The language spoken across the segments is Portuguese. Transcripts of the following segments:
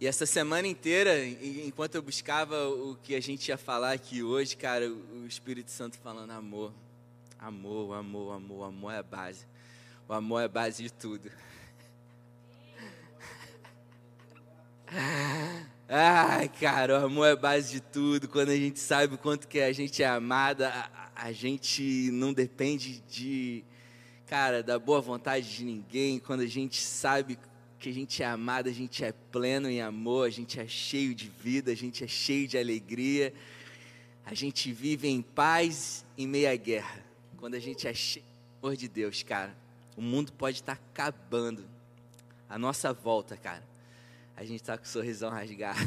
E essa semana inteira, enquanto eu buscava o que a gente ia falar aqui hoje, cara, o Espírito Santo falando amor, amor, amor, amor, amor é a base. O amor é a base de tudo. Ai, cara, o amor é a base de tudo. Quando a gente sabe o quanto que a gente é amada, a, a gente não depende de, cara, da boa vontade de ninguém. Quando a gente sabe que a gente é amado, a gente é pleno em amor, a gente é cheio de vida, a gente é cheio de alegria, a gente vive em paz em meio à guerra. Quando a gente é cheio amor de Deus, cara, o mundo pode estar acabando à nossa volta, cara. A gente está com o sorrisão rasgado.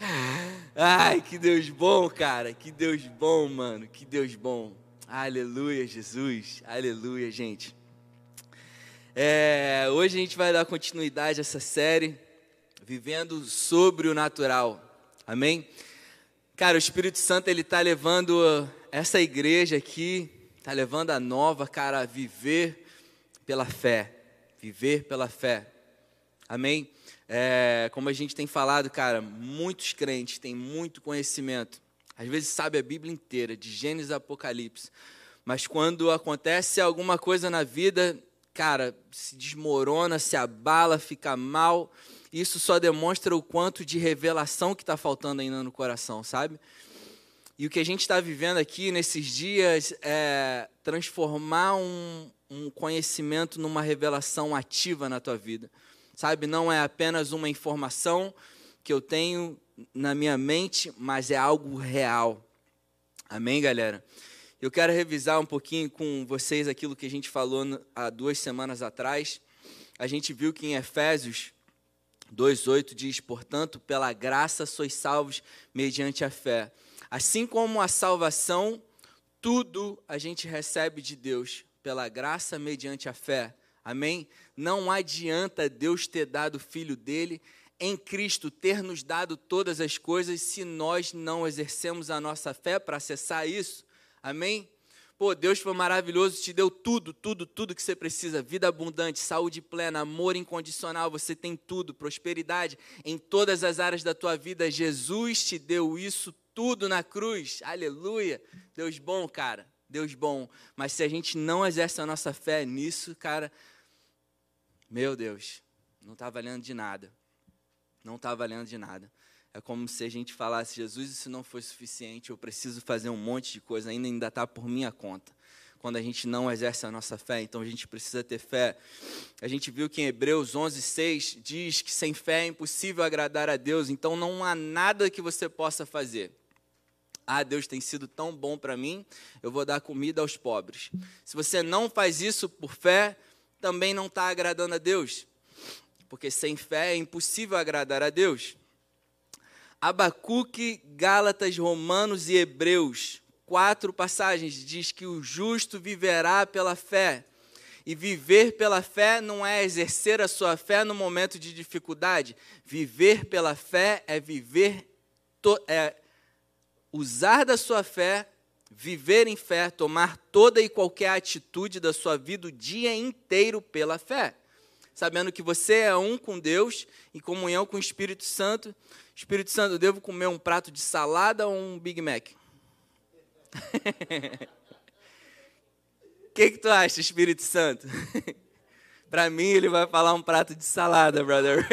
Ai, que Deus bom, cara. Que Deus bom, mano. Que Deus bom. Aleluia, Jesus. Aleluia, gente. É, hoje a gente vai dar continuidade a essa série, Vivendo sobre o Natural. Amém? Cara, o Espírito Santo, ele está levando essa igreja aqui, está levando a nova, cara, a viver pela fé. Viver pela fé. Amém? É, como a gente tem falado, cara, muitos crentes têm muito conhecimento. Às vezes sabe a Bíblia inteira, de Gênesis a Apocalipse. Mas quando acontece alguma coisa na vida, cara, se desmorona, se abala, fica mal. Isso só demonstra o quanto de revelação que está faltando ainda no coração, sabe? E o que a gente está vivendo aqui nesses dias é transformar um, um conhecimento numa revelação ativa na tua vida, sabe? Não é apenas uma informação que eu tenho na minha mente, mas é algo real. Amém, galera? Eu quero revisar um pouquinho com vocês aquilo que a gente falou há duas semanas atrás. A gente viu que em Efésios 2,8 diz: Portanto, pela graça sois salvos mediante a fé. Assim como a salvação, tudo a gente recebe de Deus, pela graça mediante a fé. Amém? Não adianta Deus ter dado o filho dele em Cristo, ter nos dado todas as coisas, se nós não exercemos a nossa fé para acessar isso. Amém? Pô, Deus foi maravilhoso, te deu tudo, tudo, tudo que você precisa: vida abundante, saúde plena, amor incondicional, você tem tudo, prosperidade em todas as áreas da tua vida. Jesus te deu isso tudo na cruz. Aleluia. Deus bom, cara. Deus bom. Mas se a gente não exerce a nossa fé nisso, cara, meu Deus, não está valendo de nada. Não está valendo de nada. É como se a gente falasse, Jesus, isso não foi suficiente, eu preciso fazer um monte de coisa, ainda ainda está por minha conta. Quando a gente não exerce a nossa fé, então a gente precisa ter fé. A gente viu que em Hebreus 11, 6 diz que sem fé é impossível agradar a Deus, então não há nada que você possa fazer. Ah, Deus tem sido tão bom para mim, eu vou dar comida aos pobres. Se você não faz isso por fé, também não está agradando a Deus, porque sem fé é impossível agradar a Deus. Abacuque, Gálatas, Romanos e Hebreus, quatro passagens, diz que o justo viverá pela fé. E viver pela fé não é exercer a sua fé no momento de dificuldade. Viver pela fé é viver, é usar da sua fé, viver em fé, tomar toda e qualquer atitude da sua vida o dia inteiro pela fé. Sabendo que você é um com Deus, em comunhão com o Espírito Santo, Espírito Santo, eu devo comer um prato de salada ou um Big Mac? O que, que tu acha, Espírito Santo? Para mim, ele vai falar um prato de salada, brother.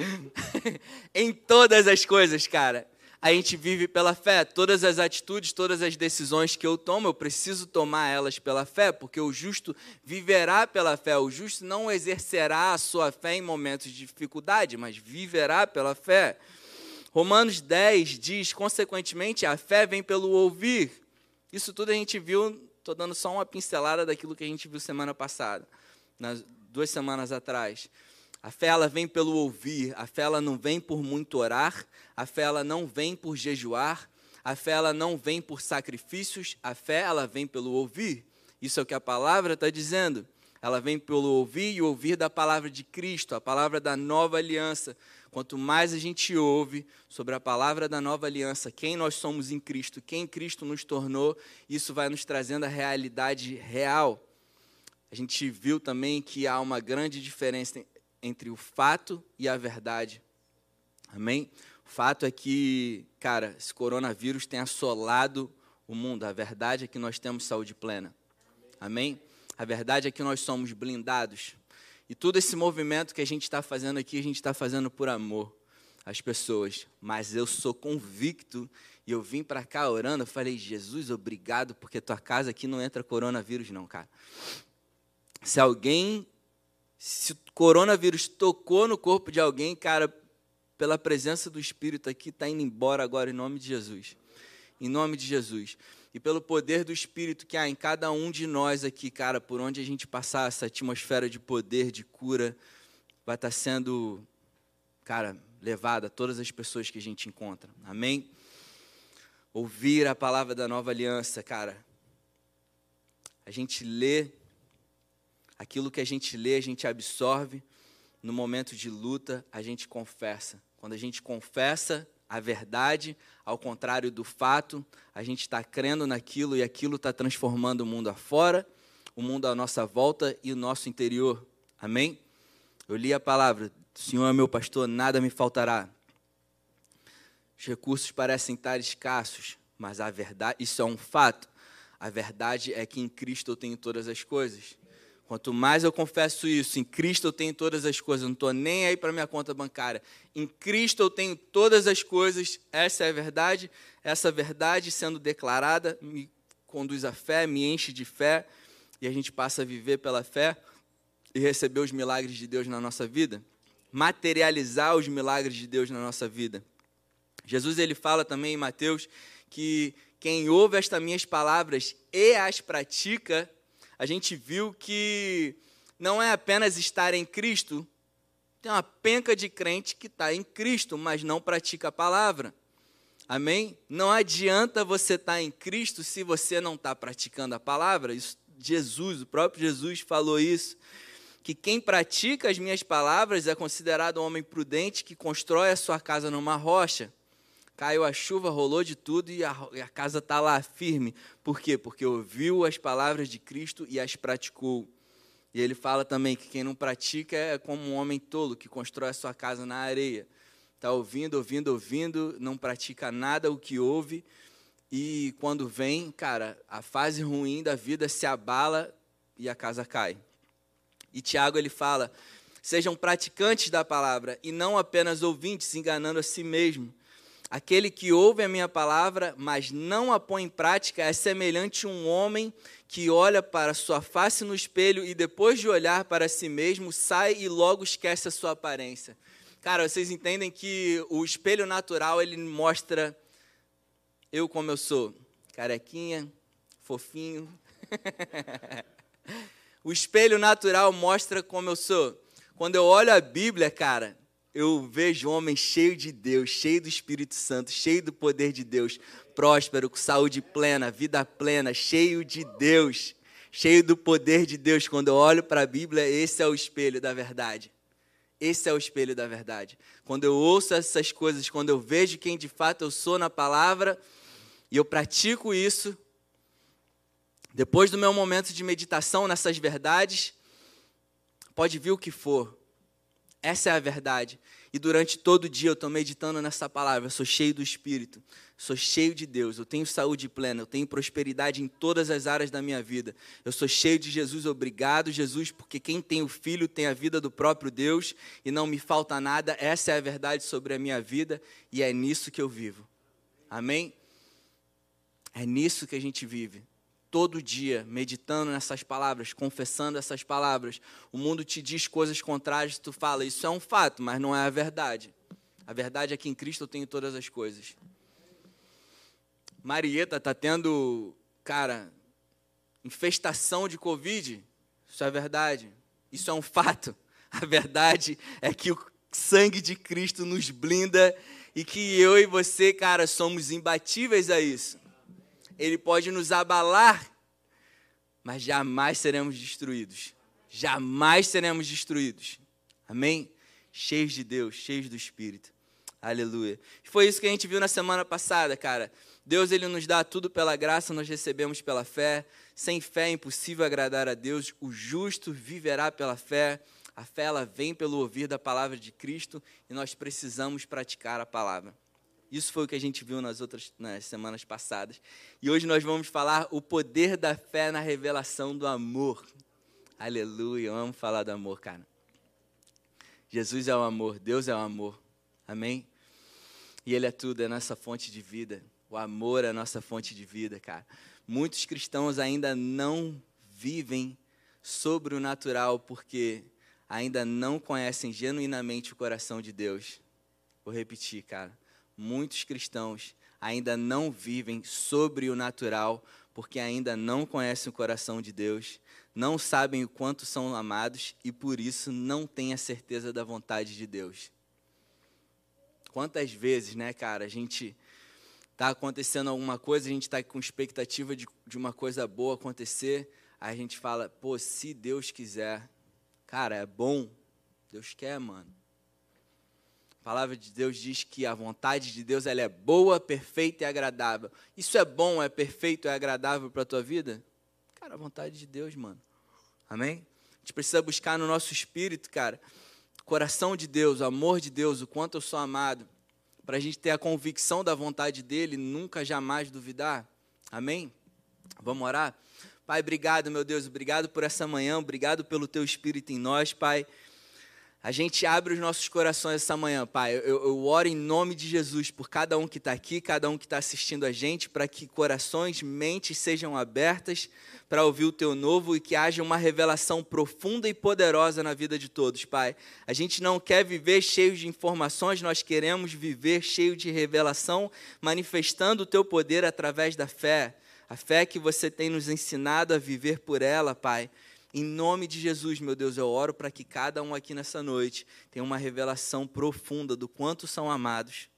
em todas as coisas, cara a gente vive pela fé. Todas as atitudes, todas as decisões que eu tomo, eu preciso tomar elas pela fé, porque o justo viverá pela fé. O justo não exercerá a sua fé em momentos de dificuldade, mas viverá pela fé. Romanos 10 diz, consequentemente, a fé vem pelo ouvir. Isso tudo a gente viu, estou dando só uma pincelada daquilo que a gente viu semana passada, nas duas semanas atrás. A fé ela vem pelo ouvir, a fé ela não vem por muito orar, a fé ela não vem por jejuar, a fé ela não vem por sacrifícios, a fé ela vem pelo ouvir. Isso é o que a palavra está dizendo. Ela vem pelo ouvir e ouvir da palavra de Cristo, a palavra da nova aliança. Quanto mais a gente ouve sobre a palavra da nova aliança, quem nós somos em Cristo, quem Cristo nos tornou, isso vai nos trazendo a realidade real a gente viu também que há uma grande diferença entre o fato e a verdade. Amém? O fato é que, cara, esse coronavírus tem assolado o mundo. A verdade é que nós temos saúde plena. Amém? A verdade é que nós somos blindados. E todo esse movimento que a gente está fazendo aqui, a gente está fazendo por amor às pessoas. Mas eu sou convicto e eu vim para cá orando. Eu falei, Jesus, obrigado, porque tua casa aqui não entra coronavírus, não, cara. Se alguém, se o coronavírus tocou no corpo de alguém, cara, pela presença do Espírito aqui, está indo embora agora em nome de Jesus. Em nome de Jesus. E pelo poder do Espírito que há em cada um de nós aqui, cara, por onde a gente passar essa atmosfera de poder, de cura, vai estar tá sendo, cara, levada a todas as pessoas que a gente encontra. Amém? Ouvir a palavra da nova aliança, cara. A gente lê, aquilo que a gente lê, a gente absorve. No momento de luta, a gente confessa. Quando a gente confessa a verdade, ao contrário do fato, a gente está crendo naquilo e aquilo está transformando o mundo afora, o mundo à nossa volta e o nosso interior. Amém? Eu li a palavra, o Senhor é meu pastor, nada me faltará. Os recursos parecem estar escassos, mas a verdade, isso é um fato. A verdade é que em Cristo eu tenho todas as coisas. Quanto mais eu confesso isso, em Cristo eu tenho todas as coisas, não estou nem aí para minha conta bancária. Em Cristo eu tenho todas as coisas, essa é a verdade. Essa verdade sendo declarada me conduz à fé, me enche de fé, e a gente passa a viver pela fé e receber os milagres de Deus na nossa vida, materializar os milagres de Deus na nossa vida. Jesus ele fala também em Mateus que quem ouve estas minhas palavras e as pratica a gente viu que não é apenas estar em Cristo, tem uma penca de crente que está em Cristo, mas não pratica a palavra. Amém? Não adianta você estar tá em Cristo se você não está praticando a palavra. Isso, Jesus, o próprio Jesus falou isso. Que quem pratica as minhas palavras é considerado um homem prudente que constrói a sua casa numa rocha caiu a chuva, rolou de tudo e a, a casa está lá firme. Por quê? Porque ouviu as palavras de Cristo e as praticou. E ele fala também que quem não pratica é como um homem tolo que constrói a sua casa na areia. Está ouvindo, ouvindo, ouvindo, não pratica nada o que ouve. E quando vem, cara, a fase ruim da vida se abala e a casa cai. E Tiago ele fala: sejam praticantes da palavra e não apenas ouvintes, enganando a si mesmo. Aquele que ouve a minha palavra, mas não a põe em prática, é semelhante a um homem que olha para sua face no espelho e depois de olhar para si mesmo, sai e logo esquece a sua aparência. Cara, vocês entendem que o espelho natural ele mostra eu como eu sou, carequinha, fofinho. o espelho natural mostra como eu sou. Quando eu olho a Bíblia, cara, eu vejo um homem cheio de Deus, cheio do Espírito Santo, cheio do poder de Deus, próspero, com saúde plena, vida plena, cheio de Deus, cheio do poder de Deus. Quando eu olho para a Bíblia, esse é o espelho da verdade. Esse é o espelho da verdade. Quando eu ouço essas coisas, quando eu vejo quem de fato eu sou na palavra, e eu pratico isso, depois do meu momento de meditação nessas verdades, pode vir o que for, essa é a verdade. E durante todo o dia eu estou meditando nessa palavra. Eu sou cheio do Espírito, sou cheio de Deus. Eu tenho saúde plena, eu tenho prosperidade em todas as áreas da minha vida. Eu sou cheio de Jesus. Obrigado, Jesus, porque quem tem o Filho tem a vida do próprio Deus e não me falta nada. Essa é a verdade sobre a minha vida e é nisso que eu vivo. Amém? É nisso que a gente vive todo dia meditando nessas palavras, confessando essas palavras, o mundo te diz coisas contrárias, tu fala, isso é um fato, mas não é a verdade. A verdade é que em Cristo eu tenho todas as coisas. Marieta está tendo, cara, infestação de Covid. Isso é verdade. Isso é um fato. A verdade é que o sangue de Cristo nos blinda e que eu e você, cara, somos imbatíveis a isso ele pode nos abalar, mas jamais seremos destruídos. Jamais seremos destruídos. Amém? Cheios de Deus, cheios do Espírito. Aleluia. Foi isso que a gente viu na semana passada, cara. Deus ele nos dá tudo pela graça, nós recebemos pela fé. Sem fé é impossível agradar a Deus. O justo viverá pela fé. A fé ela vem pelo ouvir da palavra de Cristo e nós precisamos praticar a palavra. Isso foi o que a gente viu nas outras nas semanas passadas. E hoje nós vamos falar o poder da fé na revelação do amor. Aleluia, eu amo falar do amor, cara. Jesus é o amor, Deus é o amor. Amém? E Ele é tudo, é nossa fonte de vida. O amor é a nossa fonte de vida, cara. Muitos cristãos ainda não vivem sobre o natural porque ainda não conhecem genuinamente o coração de Deus. Vou repetir, cara. Muitos cristãos ainda não vivem sobre o natural porque ainda não conhecem o coração de Deus, não sabem o quanto são amados e por isso não têm a certeza da vontade de Deus. Quantas vezes, né, cara, a gente está acontecendo alguma coisa, a gente está com expectativa de, de uma coisa boa acontecer, aí a gente fala, pô, se Deus quiser. Cara, é bom. Deus quer, mano. A palavra de Deus diz que a vontade de Deus ela é boa, perfeita e agradável. Isso é bom, é perfeito, é agradável para a tua vida? Cara, a vontade de Deus, mano. Amém? A gente precisa buscar no nosso espírito, cara, coração de Deus, amor de Deus, o quanto eu sou amado, para a gente ter a convicção da vontade dele, nunca jamais duvidar. Amém? Vamos orar? Pai, obrigado, meu Deus, obrigado por essa manhã, obrigado pelo teu espírito em nós, Pai. A gente abre os nossos corações essa manhã, Pai. Eu, eu oro em nome de Jesus por cada um que está aqui, cada um que está assistindo a gente, para que corações, mentes sejam abertas para ouvir o Teu novo e que haja uma revelação profunda e poderosa na vida de todos, Pai. A gente não quer viver cheio de informações, nós queremos viver cheio de revelação, manifestando o Teu poder através da fé. A fé que você tem nos ensinado a viver por ela, Pai. Em nome de Jesus, meu Deus, eu oro para que cada um aqui nessa noite tenha uma revelação profunda do quanto são amados.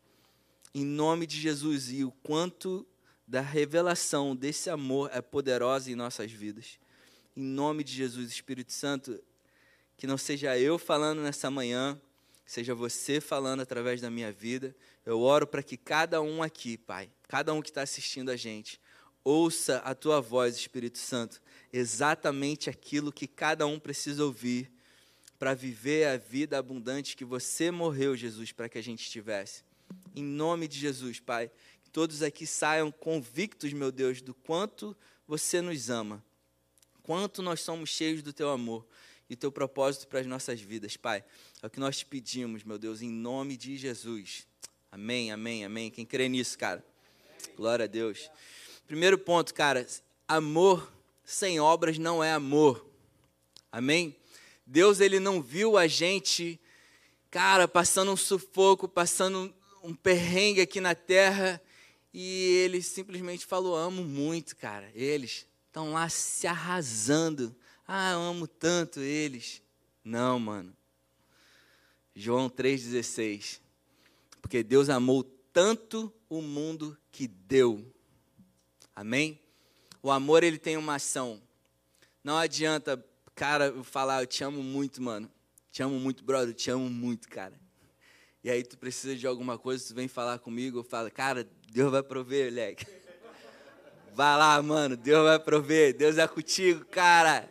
Em nome de Jesus e o quanto da revelação desse amor é poderosa em nossas vidas. Em nome de Jesus, Espírito Santo, que não seja eu falando nessa manhã, seja você falando através da minha vida. Eu oro para que cada um aqui, Pai, cada um que está assistindo a gente, ouça a tua voz, Espírito Santo, exatamente aquilo que cada um precisa ouvir para viver a vida abundante que você morreu, Jesus, para que a gente tivesse. Em nome de Jesus, Pai, que todos aqui saiam convictos, meu Deus, do quanto você nos ama, quanto nós somos cheios do teu amor e teu propósito para as nossas vidas, Pai. É o que nós te pedimos, meu Deus, em nome de Jesus. Amém, amém, amém. Quem crê nisso, cara? Glória a Deus. Primeiro ponto, cara, amor sem obras não é amor. Amém? Deus ele não viu a gente, cara, passando um sufoco, passando um perrengue aqui na terra e ele simplesmente falou: "Amo muito, cara". Eles estão lá se arrasando. Ah, eu amo tanto eles. Não, mano. João 3:16. Porque Deus amou tanto o mundo que deu. Amém? O amor, ele tem uma ação. Não adianta, cara, eu falar, eu te amo muito, mano. Te amo muito, brother, eu te amo muito, cara. E aí tu precisa de alguma coisa, tu vem falar comigo, eu falo, cara, Deus vai prover, moleque. Vai lá, mano, Deus vai prover, Deus é contigo, cara.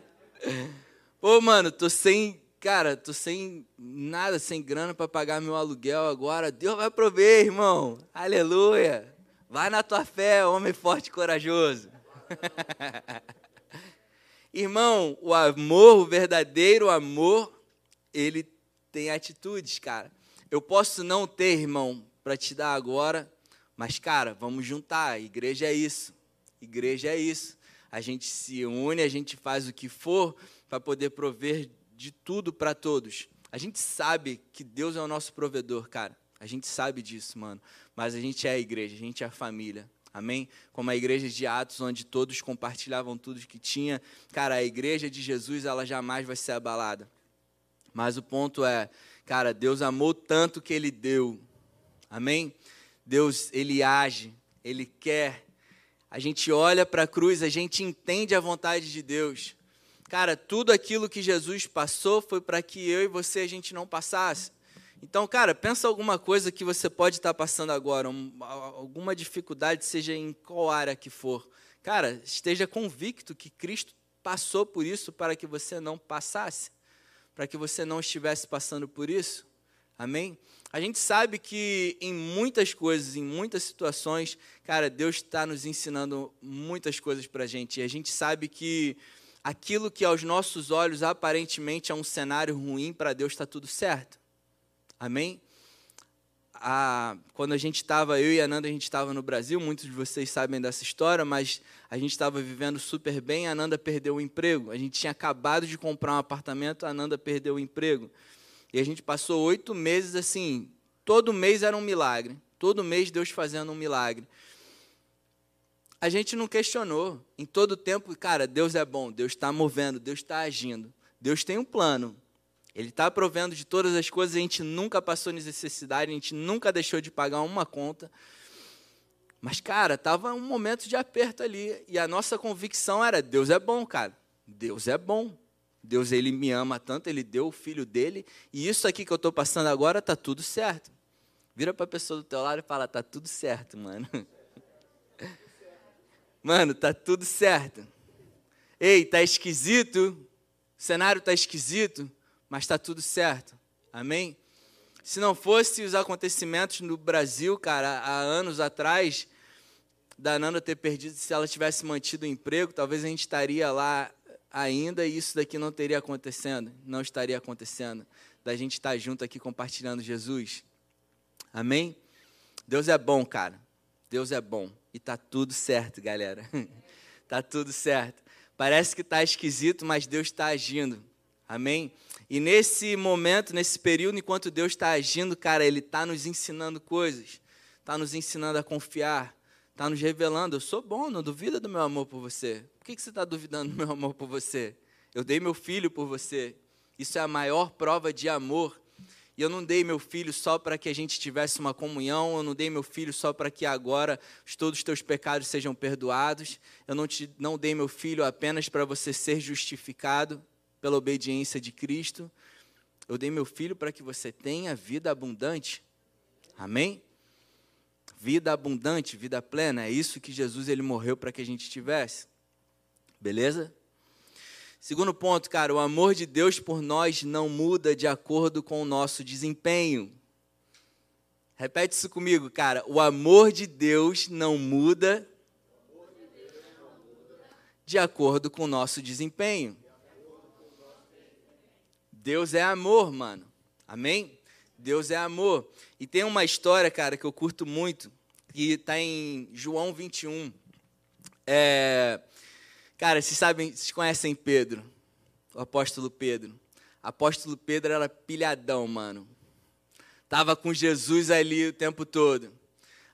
Pô, mano, tô sem, cara, tô sem nada, sem grana para pagar meu aluguel agora. Deus vai prover, irmão. Aleluia. Vai na tua fé, homem forte e corajoso. Irmão, o amor, o verdadeiro amor, ele tem atitudes, cara. Eu posso não ter, irmão, para te dar agora, mas, cara, vamos juntar. Igreja é isso. Igreja é isso. A gente se une, a gente faz o que for para poder prover de tudo para todos. A gente sabe que Deus é o nosso provedor, cara. A gente sabe disso, mano. Mas a gente é a igreja, a gente é a família. Amém? Como a igreja de Atos, onde todos compartilhavam tudo que tinha. Cara, a igreja de Jesus, ela jamais vai ser abalada. Mas o ponto é, cara, Deus amou tanto que ele deu. Amém? Deus, ele age, ele quer. A gente olha para a cruz, a gente entende a vontade de Deus. Cara, tudo aquilo que Jesus passou foi para que eu e você a gente não passasse. Então, cara, pensa alguma coisa que você pode estar passando agora, alguma dificuldade, seja em qual área que for. Cara, esteja convicto que Cristo passou por isso para que você não passasse, para que você não estivesse passando por isso. Amém? A gente sabe que em muitas coisas, em muitas situações, cara, Deus está nos ensinando muitas coisas para a gente. E a gente sabe que aquilo que aos nossos olhos aparentemente é um cenário ruim, para Deus está tudo certo. Amém? Quando a gente estava, eu e a Nanda, a gente estava no Brasil, muitos de vocês sabem dessa história, mas a gente estava vivendo super bem, a Nanda perdeu o emprego. A gente tinha acabado de comprar um apartamento, a Nanda perdeu o emprego. E a gente passou oito meses assim, todo mês era um milagre. Todo mês Deus fazendo um milagre. A gente não questionou. Em todo tempo, cara, Deus é bom, Deus está movendo, Deus está agindo. Deus tem um plano. Ele está provendo de todas as coisas, a gente nunca passou necessidade, a gente nunca deixou de pagar uma conta. Mas, cara, estava um momento de aperto ali. E a nossa convicção era: Deus é bom, cara. Deus é bom. Deus ele me ama tanto, ele deu o filho dele, e isso aqui que eu estou passando agora está tudo certo. Vira para a pessoa do teu lado e fala, está tudo certo, mano. Mano, tá tudo certo. Ei, tá esquisito, o cenário tá esquisito, mas tá tudo certo. Amém? Se não fosse os acontecimentos no Brasil, cara, há anos atrás, da Nanda ter perdido, se ela tivesse mantido o emprego, talvez a gente estaria lá ainda e isso daqui não teria acontecendo, não estaria acontecendo, da gente estar junto aqui compartilhando Jesus. Amém? Deus é bom, cara. Deus é bom. E tá tudo certo, galera. tá tudo certo. Parece que tá esquisito, mas Deus está agindo. Amém? E nesse momento, nesse período, enquanto Deus está agindo, cara, Ele está nos ensinando coisas, está nos ensinando a confiar, está nos revelando. Eu sou bom, não duvida do meu amor por você. Por que, que você está duvidando do meu amor por você? Eu dei meu filho por você. Isso é a maior prova de amor. E eu não dei meu filho só para que a gente tivesse uma comunhão, eu não dei meu filho só para que agora todos os teus pecados sejam perdoados. Eu não, te, não dei meu filho apenas para você ser justificado pela obediência de Cristo. Eu dei meu filho para que você tenha vida abundante. Amém? Vida abundante, vida plena, é isso que Jesus ele morreu para que a gente tivesse. Beleza? Segundo ponto, cara, o amor de Deus por nós não muda de acordo com o nosso desempenho. Repete isso comigo, cara. O amor de Deus não muda de acordo com o nosso desempenho. Deus é amor, mano. Amém? Deus é amor. E tem uma história, cara, que eu curto muito, que está em João 21. É, cara, vocês sabem, vocês conhecem Pedro, o apóstolo Pedro. Apóstolo Pedro era pilhadão, mano. Tava com Jesus ali o tempo todo.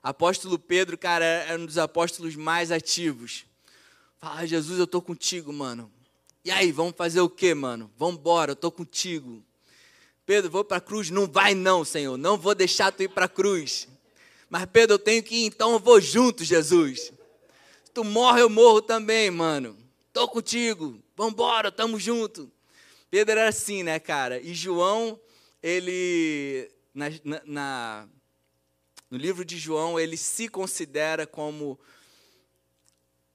Apóstolo Pedro, cara, era um dos apóstolos mais ativos. Fala, Jesus, eu tô contigo, mano. E aí, vamos fazer o quê, mano? Vamos embora, eu tô contigo. Pedro, vou para a cruz? Não vai não, Senhor. Não vou deixar tu ir para a cruz. Mas Pedro, eu tenho que ir, então eu vou junto, Jesus. Se tu morre, eu morro também, mano. Tô contigo. Vambora, tamo junto. Pedro era assim, né, cara? E João, ele na, na, no livro de João, ele se considera como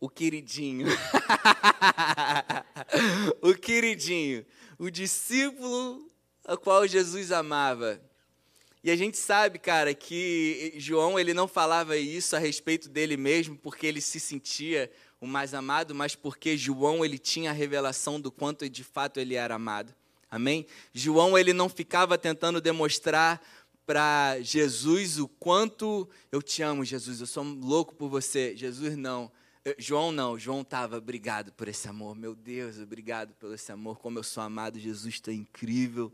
o queridinho. o queridinho, o discípulo a qual Jesus amava. E a gente sabe, cara, que João ele não falava isso a respeito dele mesmo porque ele se sentia o mais amado, mas porque João ele tinha a revelação do quanto de fato ele era amado. Amém? João ele não ficava tentando demonstrar para Jesus o quanto eu te amo, Jesus, eu sou louco por você. Jesus não. João não, João estava, obrigado por esse amor, meu Deus, obrigado pelo esse amor, como eu sou amado, Jesus está incrível.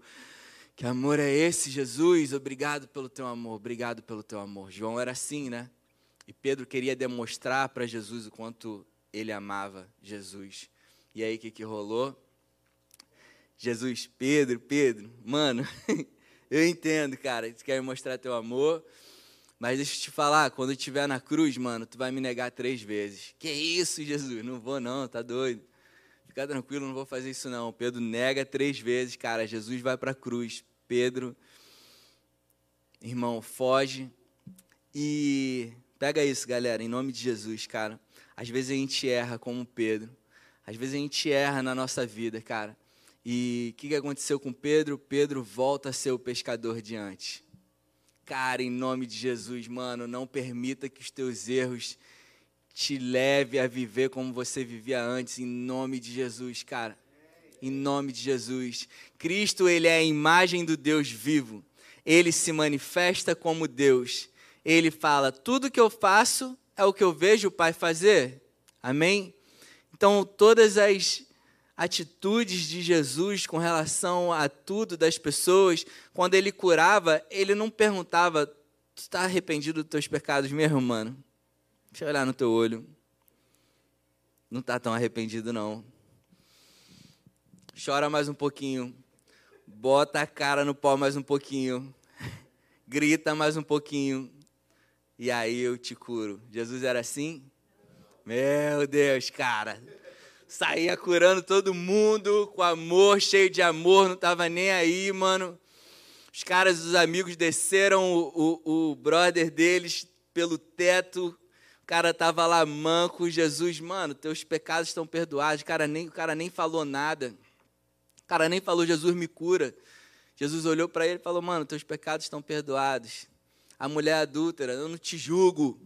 Que amor é esse, Jesus? Obrigado pelo teu amor, obrigado pelo teu amor. João era assim, né? E Pedro queria demonstrar para Jesus o quanto ele amava Jesus. E aí o que, que rolou? Jesus, Pedro, Pedro, mano, eu entendo, cara, tu quer mostrar teu amor, mas deixa eu te falar, quando eu estiver na cruz, mano, tu vai me negar três vezes. Que isso, Jesus? Não vou não, tá doido. Fica tranquilo, não vou fazer isso não. Pedro nega três vezes, cara. Jesus vai para a cruz. Pedro, irmão, foge. E pega isso, galera, em nome de Jesus, cara. Às vezes a gente erra como Pedro. Às vezes a gente erra na nossa vida, cara. E o que, que aconteceu com Pedro? Pedro volta a ser o pescador de antes. Cara, em nome de Jesus, mano, não permita que os teus erros te leve a viver como você vivia antes, em nome de Jesus, cara. Em nome de Jesus. Cristo, ele é a imagem do Deus vivo. Ele se manifesta como Deus. Ele fala: "Tudo que eu faço é o que eu vejo o Pai fazer". Amém? Então, todas as atitudes de Jesus com relação a tudo das pessoas, quando ele curava, ele não perguntava: Tu está arrependido dos teus pecados mesmo, mano? Deixa eu olhar no teu olho. Não está tão arrependido, não. Chora mais um pouquinho. Bota a cara no pó mais um pouquinho. Grita mais um pouquinho. E aí eu te curo. Jesus era assim? Meu Deus, cara. Saía curando todo mundo com amor, cheio de amor, não tava nem aí, mano. Os caras, os amigos desceram o, o, o brother deles pelo teto, o cara tava lá manco, Jesus, mano, teus pecados estão perdoados. O cara nem, o cara nem falou nada. O cara nem falou, Jesus me cura. Jesus olhou para ele e falou, mano, teus pecados estão perdoados. A mulher adúltera, eu não te julgo.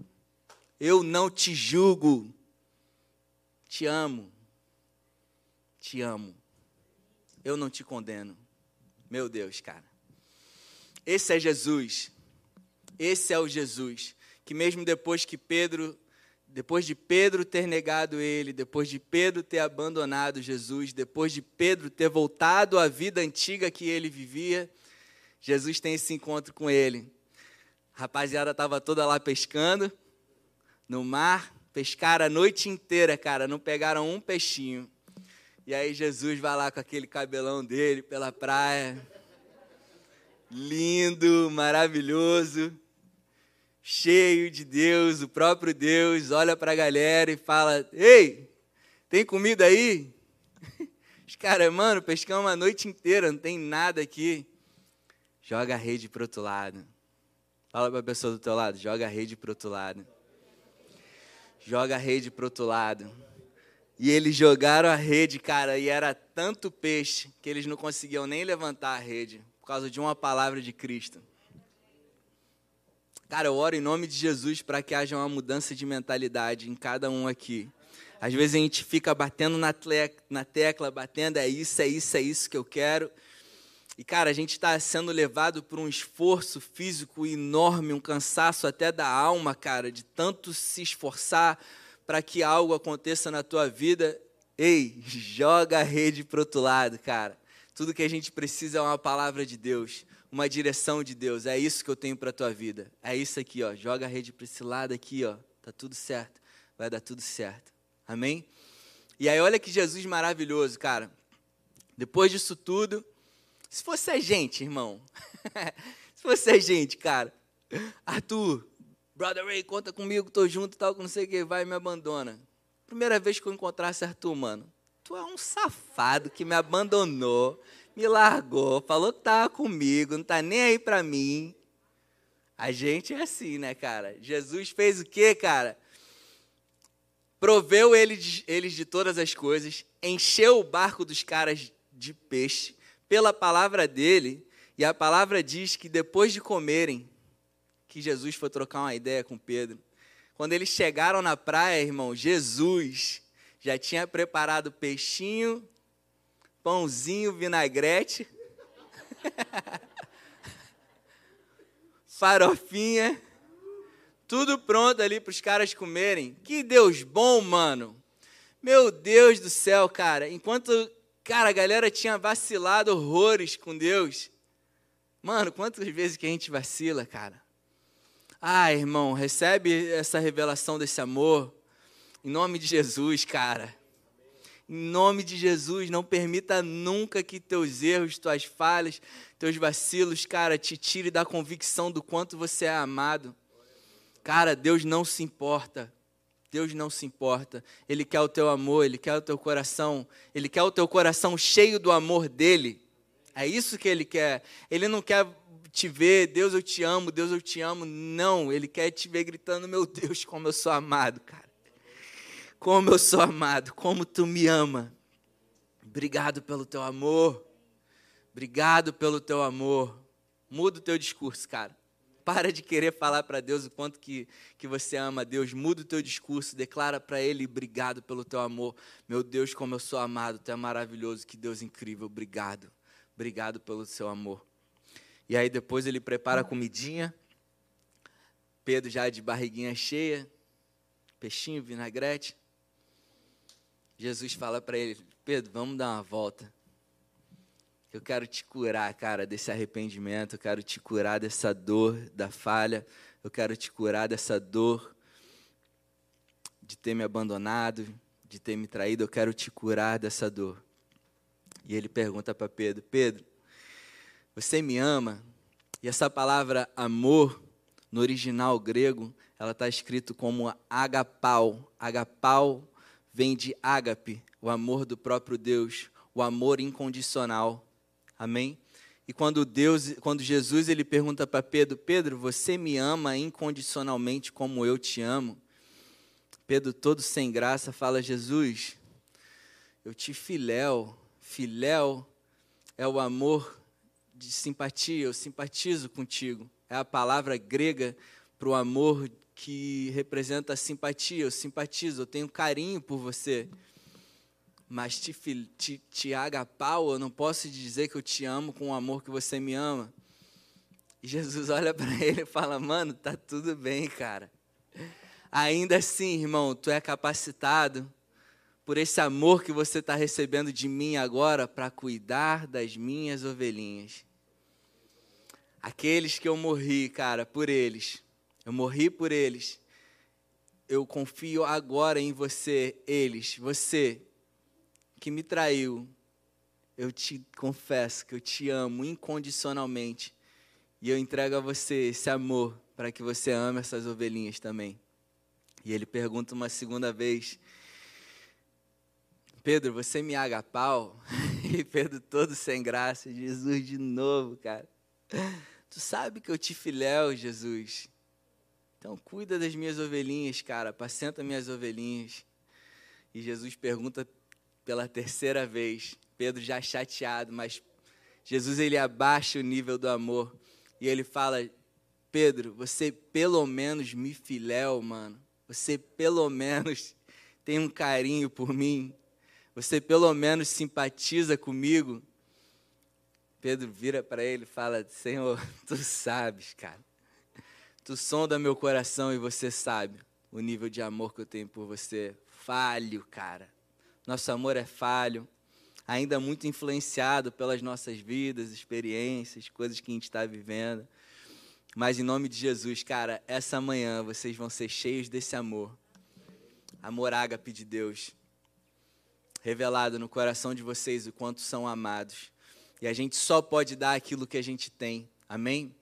Eu não te julgo. Te amo. Te amo. Eu não te condeno. Meu Deus, cara. Esse é Jesus. Esse é o Jesus que mesmo depois que Pedro, depois de Pedro ter negado ele, depois de Pedro ter abandonado Jesus, depois de Pedro ter voltado à vida antiga que ele vivia, Jesus tem esse encontro com ele. A rapaziada estava toda lá pescando no mar, pescaram a noite inteira, cara, não pegaram um peixinho. E aí Jesus vai lá com aquele cabelão dele pela praia. Lindo, maravilhoso cheio de Deus, o próprio Deus, olha para a galera e fala: Ei, tem comida aí? Os caras, mano, pescamos a noite inteira, não tem nada aqui. Joga a rede para outro lado. Fala para a pessoa do teu lado: joga a rede para outro lado. Joga a rede para outro lado. E eles jogaram a rede, cara, e era tanto peixe que eles não conseguiam nem levantar a rede por causa de uma palavra de Cristo. Cara, eu oro em nome de Jesus para que haja uma mudança de mentalidade em cada um aqui. Às vezes a gente fica batendo na, na tecla, batendo, é isso, é isso, é isso que eu quero. E, cara, a gente está sendo levado por um esforço físico enorme, um cansaço até da alma, cara, de tanto se esforçar para que algo aconteça na tua vida. Ei, joga a rede para outro lado, cara. Tudo que a gente precisa é uma palavra de Deus uma direção de Deus. É isso que eu tenho para tua vida. É isso aqui, ó. Joga a rede para esse lado aqui, ó. Tá tudo certo. Vai dar tudo certo. Amém? E aí olha que Jesus maravilhoso, cara. Depois disso tudo, se fosse a gente, irmão. se fosse a gente, cara. Arthur, brother Ray, conta comigo, tô junto, tal, não sei o que, vai e me abandona. Primeira vez que eu encontrasse Arthur, mano. Tu é um safado que me abandonou me largou, falou que estava comigo, não está nem aí para mim. A gente é assim, né, cara? Jesus fez o quê, cara? Proveu eles, eles de todas as coisas, encheu o barco dos caras de peixe pela palavra dele, e a palavra diz que depois de comerem, que Jesus foi trocar uma ideia com Pedro. Quando eles chegaram na praia, irmão, Jesus já tinha preparado peixinho pãozinho, vinagrete, farofinha, tudo pronto ali para os caras comerem. Que Deus bom, mano. Meu Deus do céu, cara. Enquanto, cara, a galera tinha vacilado horrores com Deus. Mano, quantas vezes que a gente vacila, cara? Ah, irmão, recebe essa revelação desse amor. Em nome de Jesus, cara. Em nome de Jesus, não permita nunca que teus erros, tuas falhas, teus vacilos, cara, te tire da convicção do quanto você é amado. Cara, Deus não se importa. Deus não se importa. Ele quer o teu amor, ele quer o teu coração, ele quer o teu coração cheio do amor dele. É isso que ele quer. Ele não quer te ver, Deus eu te amo, Deus eu te amo. Não, ele quer te ver gritando, meu Deus, como eu sou amado, cara. como eu sou amado, como tu me ama. Obrigado pelo teu amor. Obrigado pelo teu amor. Muda o teu discurso, cara. Para de querer falar para Deus o quanto que, que você ama Deus. Muda o teu discurso, declara para Ele, obrigado pelo teu amor. Meu Deus, como eu sou amado, tu é maravilhoso, que Deus incrível, obrigado. Obrigado pelo seu amor. E aí depois ele prepara a comidinha. Pedro já de barriguinha cheia, peixinho, vinagrete. Jesus fala para ele: Pedro, vamos dar uma volta. Eu quero te curar, cara, desse arrependimento. Eu quero te curar dessa dor da falha. Eu quero te curar dessa dor de ter me abandonado, de ter me traído. Eu quero te curar dessa dor. E ele pergunta para Pedro: Pedro, você me ama? E essa palavra amor, no original grego, ela está escrito como agapau. Agapau vem de ágape, o amor do próprio Deus, o amor incondicional. Amém? E quando Deus, quando Jesus ele pergunta para Pedro, Pedro, você me ama incondicionalmente como eu te amo? Pedro, todo sem graça, fala: Jesus, eu te filéu. Filéu é o amor de simpatia, eu simpatizo contigo. É a palavra grega para o amor que representa a simpatia. Eu simpatizo, eu tenho carinho por você mas te, te, te agapau, eu não posso dizer que eu te amo com o amor que você me ama. E Jesus olha para ele e fala: Mano, tá tudo bem, cara. Ainda assim, irmão, tu é capacitado por esse amor que você está recebendo de mim agora para cuidar das minhas ovelhinhas. Aqueles que eu morri, cara, por eles. Eu morri por eles. Eu confio agora em você, eles, você, que me traiu, eu te confesso que eu te amo incondicionalmente. E eu entrego a você esse amor para que você ame essas ovelhinhas também. E ele pergunta uma segunda vez: Pedro, você me aga pau? E Pedro, todo sem graça, Jesus de novo, cara. Tu sabe que eu te filéu, Jesus. Então cuida das minhas ovelhinhas, cara. Apacenta minhas ovelhinhas. E Jesus pergunta pela terceira vez. Pedro já chateado, mas Jesus ele abaixa o nível do amor e ele fala: Pedro, você pelo menos me filéu, mano. Você pelo menos tem um carinho por mim. Você pelo menos simpatiza comigo. Pedro vira para ele e fala: Senhor, tu sabes, cara. Tu sonda meu coração e você sabe o nível de amor que eu tenho por você. Falho, cara nosso amor é falho, ainda muito influenciado pelas nossas vidas, experiências, coisas que a gente está vivendo. Mas em nome de Jesus, cara, essa manhã vocês vão ser cheios desse amor. Amor ágape de Deus. Revelado no coração de vocês o quanto são amados. E a gente só pode dar aquilo que a gente tem. Amém?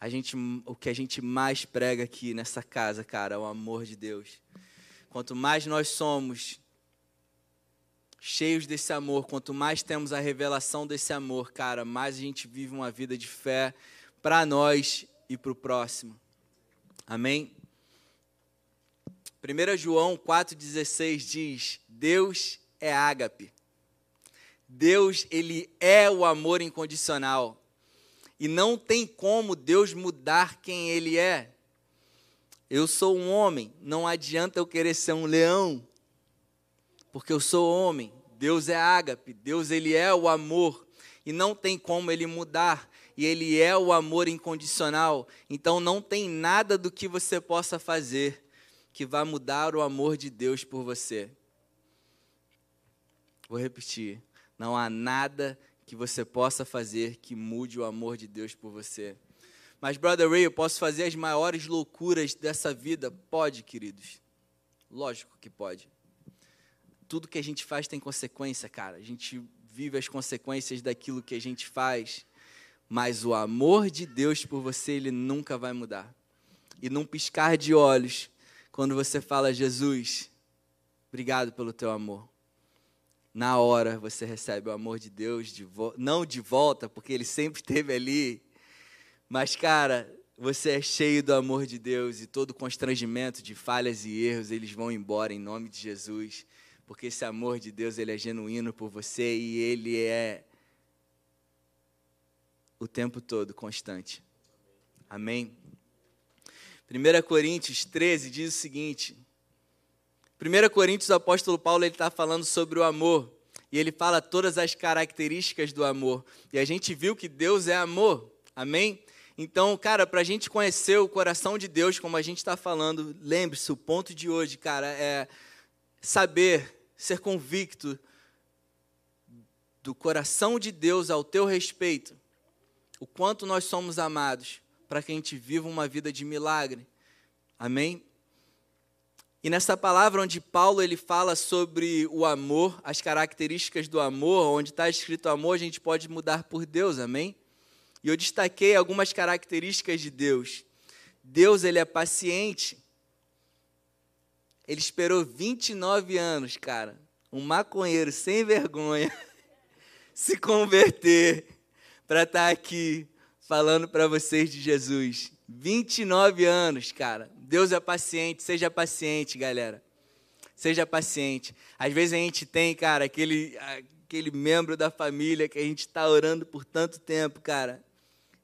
A gente, o que a gente mais prega aqui nessa casa, cara, é o amor de Deus. Quanto mais nós somos cheios desse amor, quanto mais temos a revelação desse amor, cara, mais a gente vive uma vida de fé para nós e para o próximo. Amém? 1 João 4,16 diz: Deus é ágape. Deus, ele é o amor incondicional. E não tem como Deus mudar quem ele é. Eu sou um homem, não adianta eu querer ser um leão porque eu sou homem. Deus é ágape, Deus ele é o amor e não tem como ele mudar. E ele é o amor incondicional. Então não tem nada do que você possa fazer que vá mudar o amor de Deus por você. Vou repetir. Não há nada que você possa fazer que mude o amor de Deus por você. Mas, Brother Ray, eu posso fazer as maiores loucuras dessa vida? Pode, queridos. Lógico que pode tudo que a gente faz tem consequência, cara. A gente vive as consequências daquilo que a gente faz. Mas o amor de Deus por você, ele nunca vai mudar. E num piscar de olhos, quando você fala, Jesus, obrigado pelo teu amor. Na hora você recebe o amor de Deus, de não de volta, porque ele sempre esteve ali. Mas, cara, você é cheio do amor de Deus e todo constrangimento de falhas e erros, eles vão embora em nome de Jesus, porque esse amor de Deus, ele é genuíno por você e ele é o tempo todo constante. Amém? 1 Coríntios 13 diz o seguinte: 1 Coríntios, o apóstolo Paulo está falando sobre o amor. E ele fala todas as características do amor. E a gente viu que Deus é amor. Amém? Então, cara, para a gente conhecer o coração de Deus, como a gente está falando, lembre-se, o ponto de hoje, cara, é saber, ser convicto do coração de Deus ao teu respeito, o quanto nós somos amados, para que a gente viva uma vida de milagre. Amém? E nessa palavra onde Paulo ele fala sobre o amor, as características do amor, onde está escrito amor, a gente pode mudar por Deus, amém? E eu destaquei algumas características de Deus. Deus ele é paciente. Ele esperou 29 anos, cara, um maconheiro sem vergonha se converter para estar tá aqui falando para vocês de Jesus. 29 anos, cara. Deus é paciente, seja paciente, galera. Seja paciente. Às vezes a gente tem, cara, aquele, aquele membro da família que a gente está orando por tanto tempo, cara.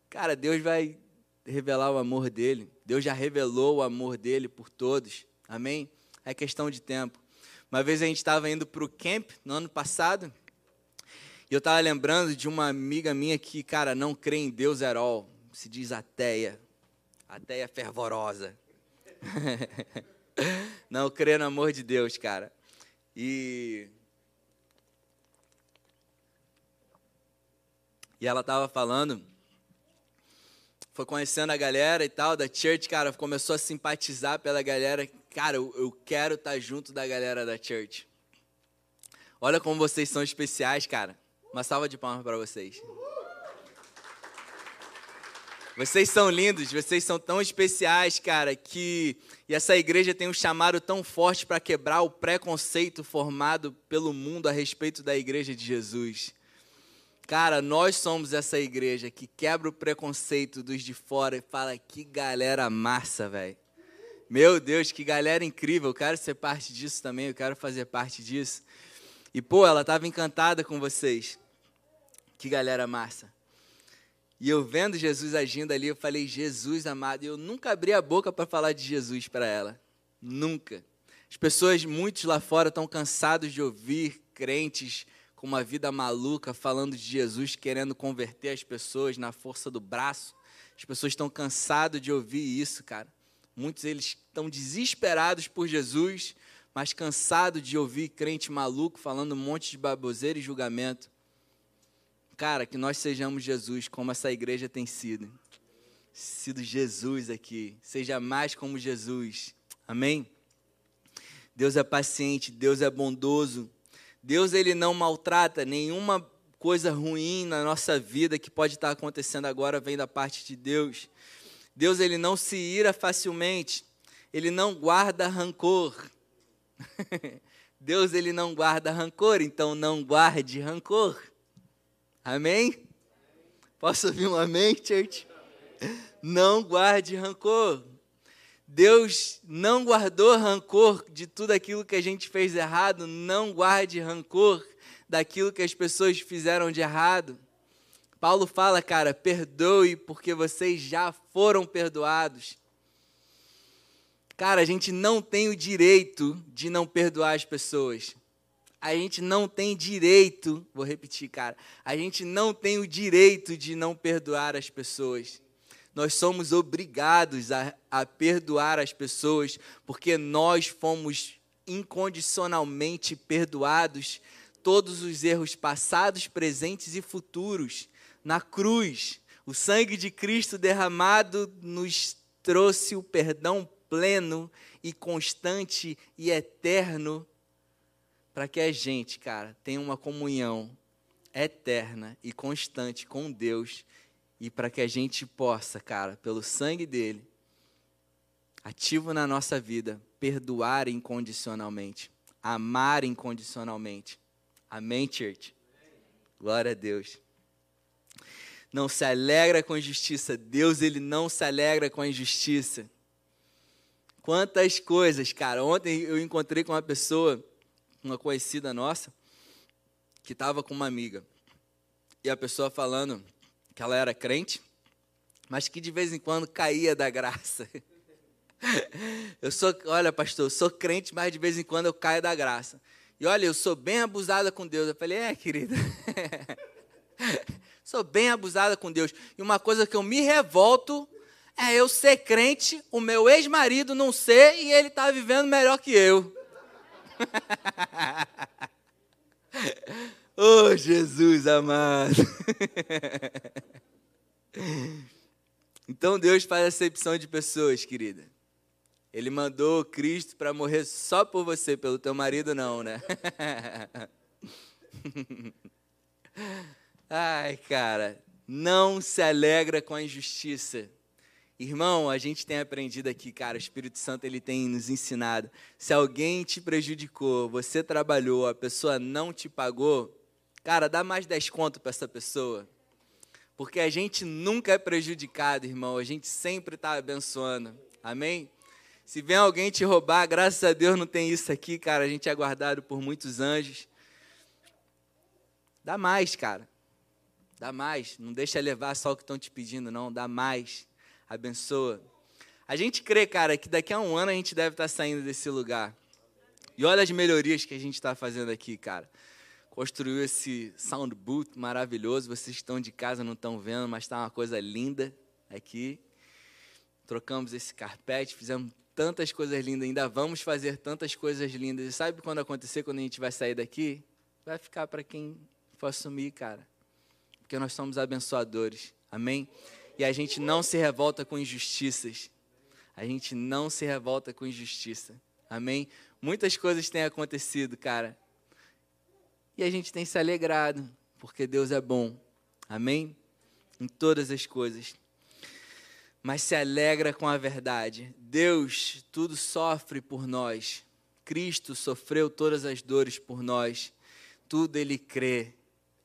Cara, Deus vai revelar o amor dele. Deus já revelou o amor dele por todos. Amém? É questão de tempo. Uma vez a gente estava indo para o camp no ano passado. E eu estava lembrando de uma amiga minha que, cara, não crê em Deus at all. Se diz ateia. Ateia fervorosa. não crê no amor de Deus, cara. E. E ela estava falando, foi conhecendo a galera e tal da church, cara, começou a simpatizar pela galera. Cara, eu, eu quero estar tá junto da galera da church. Olha como vocês são especiais, cara. Uma salva de palmas para vocês. Vocês são lindos, vocês são tão especiais, cara, que e essa igreja tem um chamado tão forte para quebrar o preconceito formado pelo mundo a respeito da igreja de Jesus. Cara, nós somos essa igreja que quebra o preconceito dos de fora e fala que galera massa, velho. Meu Deus, que galera incrível. Eu quero ser parte disso também, eu quero fazer parte disso. E pô, ela estava encantada com vocês. Que galera massa. E eu vendo Jesus agindo ali, eu falei, Jesus amado. E eu nunca abri a boca para falar de Jesus para ela. Nunca. As pessoas, muitos lá fora, estão cansados de ouvir crentes com uma vida maluca falando de Jesus, querendo converter as pessoas na força do braço. As pessoas estão cansadas de ouvir isso, cara. Muitos deles estão desesperados por Jesus, mas cansados de ouvir crente maluco falando um monte de baboseira e julgamento. Cara, que nós sejamos Jesus, como essa igreja tem sido. Sido Jesus aqui. Seja mais como Jesus. Amém? Deus é paciente, Deus é bondoso. Deus ele não maltrata nenhuma coisa ruim na nossa vida que pode estar acontecendo agora vem da parte de Deus. Deus ele não se ira facilmente. Ele não guarda rancor. Deus ele não guarda rancor, então não guarde rancor. Amém? Posso ouvir um amém, church? Não guarde rancor. Deus não guardou rancor de tudo aquilo que a gente fez errado. Não guarde rancor daquilo que as pessoas fizeram de errado. Paulo fala, cara, perdoe porque vocês já foram perdoados. Cara, a gente não tem o direito de não perdoar as pessoas a gente não tem direito, vou repetir, cara, a gente não tem o direito de não perdoar as pessoas. Nós somos obrigados a, a perdoar as pessoas, porque nós fomos incondicionalmente perdoados todos os erros passados, presentes e futuros na cruz. O sangue de Cristo derramado nos trouxe o perdão pleno e constante e eterno para que a gente, cara, tenha uma comunhão eterna e constante com Deus e para que a gente possa, cara, pelo sangue dele, ativo na nossa vida, perdoar incondicionalmente, amar incondicionalmente. Amém, church? Glória a Deus. não se alegra com a injustiça. Deus, ele não se alegra com a injustiça. Quantas coisas, cara. Ontem eu encontrei com uma pessoa, uma conhecida nossa, que estava com uma amiga. E a pessoa falando que ela era crente, mas que de vez em quando caía da graça. Eu sou, olha, pastor, eu sou crente, mas de vez em quando eu caio da graça. E olha, eu sou bem abusada com Deus. Eu falei, é, querida. sou bem abusada com Deus. E uma coisa que eu me revolto é eu ser crente, o meu ex-marido não ser e ele está vivendo melhor que eu. oh, Jesus amado. então Deus faz acepção de pessoas, querida. Ele mandou Cristo para morrer só por você, pelo teu marido não, né? Ai, cara, não se alegra com a injustiça. Irmão, a gente tem aprendido aqui, cara, o Espírito Santo ele tem nos ensinado. Se alguém te prejudicou, você trabalhou, a pessoa não te pagou, cara, dá mais 10 conto para essa pessoa. Porque a gente nunca é prejudicado, irmão, a gente sempre está abençoando. Amém? Se vem alguém te roubar, graças a Deus não tem isso aqui, cara, a gente é guardado por muitos anjos. Dá mais, cara. Dá mais. Não deixa levar só o que estão te pedindo, não. Dá mais abençoa. A gente crê, cara, que daqui a um ano a gente deve estar saindo desse lugar. E olha as melhorias que a gente está fazendo aqui, cara. Construiu esse sound booth maravilhoso. Vocês estão de casa, não estão vendo, mas está uma coisa linda aqui. Trocamos esse carpete, fizemos tantas coisas lindas, ainda vamos fazer tantas coisas lindas. E sabe quando acontecer, quando a gente vai sair daqui? Vai ficar para quem for assumir, cara. Porque nós somos abençoadores. Amém? E a gente não se revolta com injustiças. A gente não se revolta com injustiça. Amém? Muitas coisas têm acontecido, cara. E a gente tem se alegrado, porque Deus é bom. Amém? Em todas as coisas. Mas se alegra com a verdade. Deus tudo sofre por nós. Cristo sofreu todas as dores por nós. Tudo ele crê.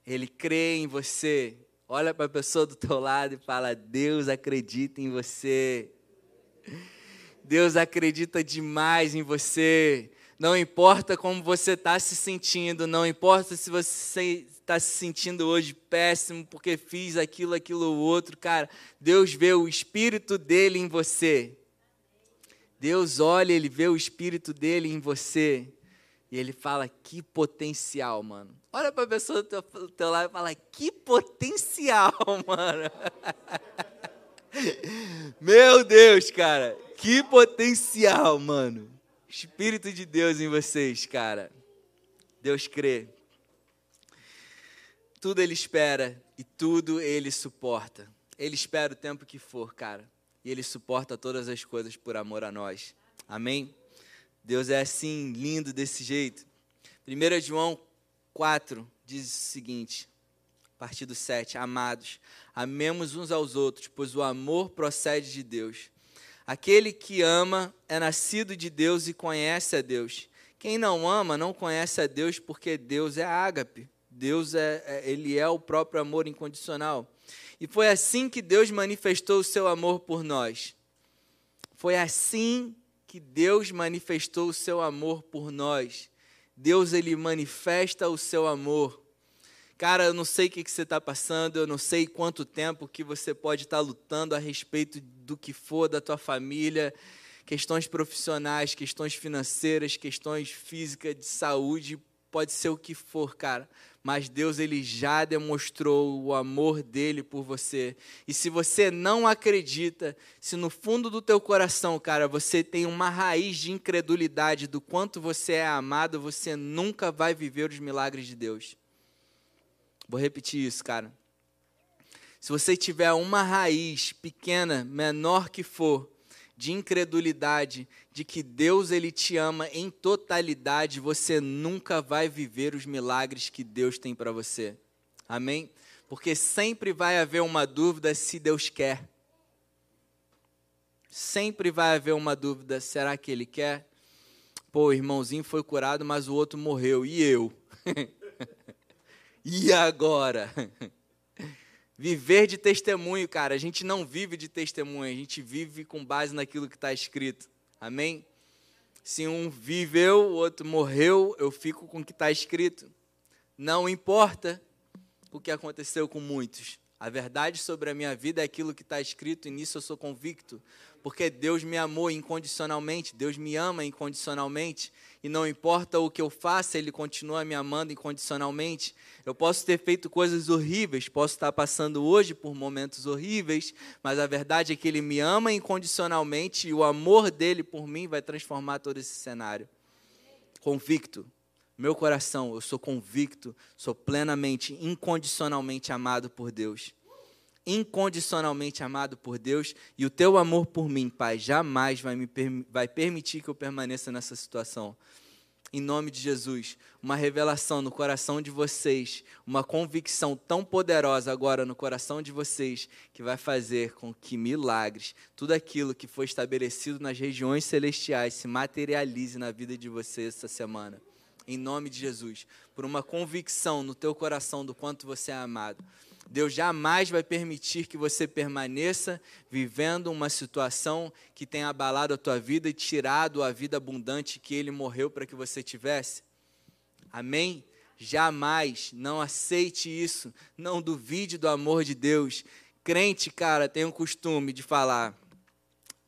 Ele crê em você. Olha para a pessoa do teu lado e fala: Deus acredita em você. Deus acredita demais em você. Não importa como você está se sentindo, não importa se você está se sentindo hoje péssimo porque fiz aquilo, aquilo, outro, cara. Deus vê o espírito dele em você. Deus olha, ele vê o espírito dele em você. E ele fala: que potencial, mano. Olha para a pessoa do teu, do teu lado e fala: que potencial, mano. Meu Deus, cara. Que potencial, mano. Espírito de Deus em vocês, cara. Deus crê. Tudo Ele espera e tudo Ele suporta. Ele espera o tempo que for, cara. E Ele suporta todas as coisas por amor a nós. Amém? Deus é assim, lindo desse jeito. 1 João 4 diz o seguinte, a partir do 7, Amados, amemos uns aos outros, pois o amor procede de Deus. Aquele que ama é nascido de Deus e conhece a Deus. Quem não ama não conhece a Deus, porque Deus é ágape. Deus é, é ele é o próprio amor incondicional. E foi assim que Deus manifestou o seu amor por nós. Foi assim que Deus manifestou o seu amor por nós. Deus ele manifesta o seu amor. Cara, eu não sei o que, que você está passando, eu não sei quanto tempo que você pode estar tá lutando a respeito do que for da tua família, questões profissionais, questões financeiras, questões físicas, de saúde, pode ser o que for, cara mas Deus ele já demonstrou o amor dele por você. E se você não acredita, se no fundo do teu coração, cara, você tem uma raiz de incredulidade do quanto você é amado, você nunca vai viver os milagres de Deus. Vou repetir isso, cara. Se você tiver uma raiz pequena, menor que for, de incredulidade, de que Deus ele te ama em totalidade, você nunca vai viver os milagres que Deus tem para você. Amém? Porque sempre vai haver uma dúvida se Deus quer. Sempre vai haver uma dúvida, será que ele quer? Pô, o irmãozinho foi curado, mas o outro morreu. E eu? e agora? Viver de testemunho, cara. A gente não vive de testemunho, a gente vive com base naquilo que está escrito. Amém? Se um viveu, o outro morreu, eu fico com o que está escrito. Não importa o que aconteceu com muitos. A verdade sobre a minha vida é aquilo que está escrito e nisso eu sou convicto. Porque Deus me amou incondicionalmente, Deus me ama incondicionalmente e não importa o que eu faça, Ele continua me amando incondicionalmente. Eu posso ter feito coisas horríveis, posso estar passando hoje por momentos horríveis, mas a verdade é que Ele me ama incondicionalmente e o amor dele por mim vai transformar todo esse cenário. Convicto, meu coração, eu sou convicto, sou plenamente, incondicionalmente amado por Deus. Incondicionalmente amado por Deus, e o teu amor por mim, Pai, jamais vai, me, vai permitir que eu permaneça nessa situação em nome de Jesus, uma revelação no coração de vocês, uma convicção tão poderosa agora no coração de vocês, que vai fazer com que milagres, tudo aquilo que foi estabelecido nas regiões celestiais, se materialize na vida de vocês essa semana. Em nome de Jesus, por uma convicção no teu coração do quanto você é amado. Deus jamais vai permitir que você permaneça vivendo uma situação que tenha abalado a tua vida e tirado a vida abundante que Ele morreu para que você tivesse. Amém? Jamais, não aceite isso, não duvide do amor de Deus. Crente, cara, tem o costume de falar: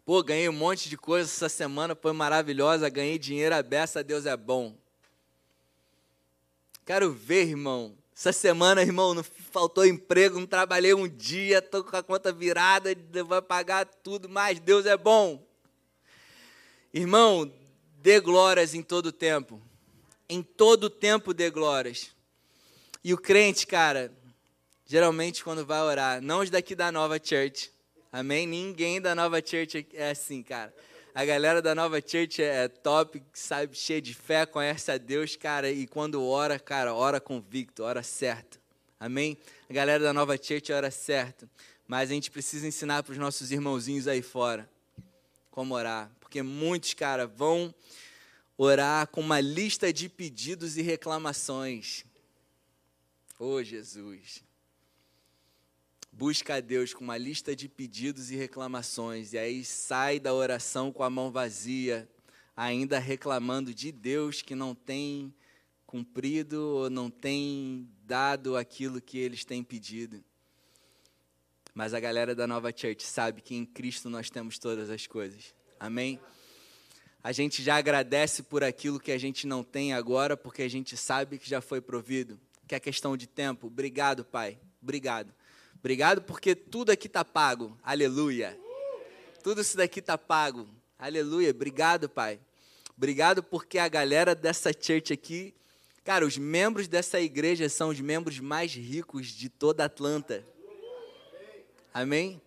pô, ganhei um monte de coisa essa semana, foi maravilhosa, ganhei dinheiro a beça, Deus é bom. Quero ver, irmão, essa semana, irmão, não faltou emprego, não trabalhei um dia, estou com a conta virada, vai pagar tudo, mas Deus é bom. Irmão, dê glórias em todo tempo. Em todo tempo dê glórias. E o crente, cara, geralmente quando vai orar, não os daqui da nova church, amém? Ninguém da nova church é assim, cara. A galera da Nova Church é top, sabe, cheia de fé, conhece a Deus, cara, e quando ora, cara, ora convicto, ora certo. Amém? A galera da Nova Church ora certo. Mas a gente precisa ensinar para os nossos irmãozinhos aí fora como orar. Porque muitos, cara, vão orar com uma lista de pedidos e reclamações. Oh, Jesus busca a Deus com uma lista de pedidos e reclamações, e aí sai da oração com a mão vazia, ainda reclamando de Deus que não tem cumprido ou não tem dado aquilo que eles têm pedido. Mas a galera da Nova Church sabe que em Cristo nós temos todas as coisas. Amém? A gente já agradece por aquilo que a gente não tem agora, porque a gente sabe que já foi provido. Que é questão de tempo. Obrigado, Pai. Obrigado. Obrigado porque tudo aqui está pago. Aleluia. Tudo isso daqui está pago. Aleluia. Obrigado, Pai. Obrigado porque a galera dessa church aqui, cara, os membros dessa igreja são os membros mais ricos de toda Atlanta. Amém?